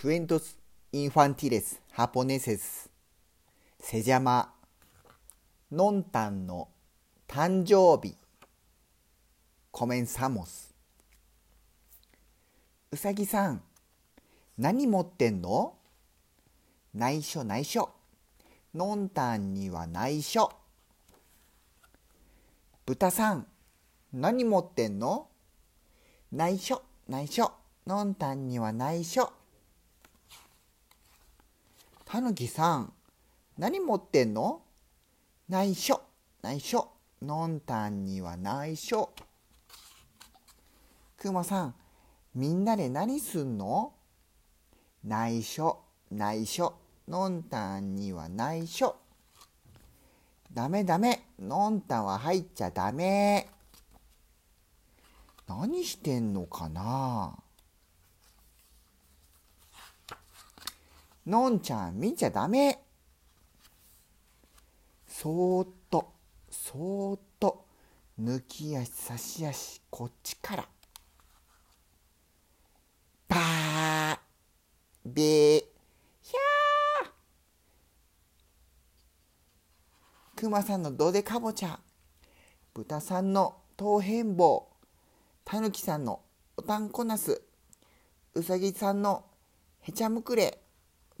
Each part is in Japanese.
cuentos infantiles japoneses. Se llama のんたんの誕生日 comenzamos. うさぎさん何持ってんの内緒内緒のんたんには内緒豚さん何持ってんの内緒内緒のんたんには内緒たぬきさん何持ってんの？内緒内緒のんたんには内緒くまさんみんなで何すんの？内緒内緒のんたんには内緒ダメ。ダメ。のんたんは入っちゃダメ。何してんのかな？のんちゃん見ちゃダメ。そーっとそーっと抜き足差し足こっちから。パーべー。ひゃー。くまさんのどでかぼちゃ。豚さんの頭変棒たぬきさんのおたんこなす。うさぎさんのへちゃむくれ。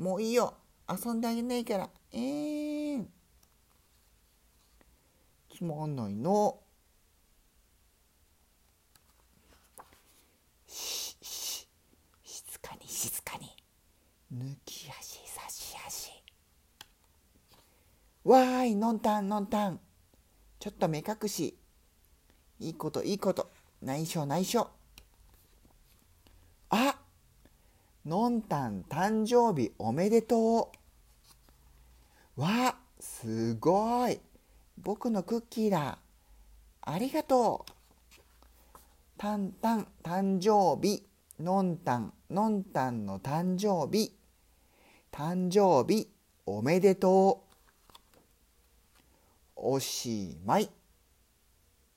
もういいよ。遊んであげないから。えーつまんないの。しし静かに静かに抜き足差し足わーいのんたんのんたんちょっと目隠しいいこといいこと内緒内緒あのんたん誕生日おめでとう。わすごい。僕のクッキーだ。ありがとう。たんたん誕生日。のんたんのんたんの誕生日。誕生日おめでとう。おしまい。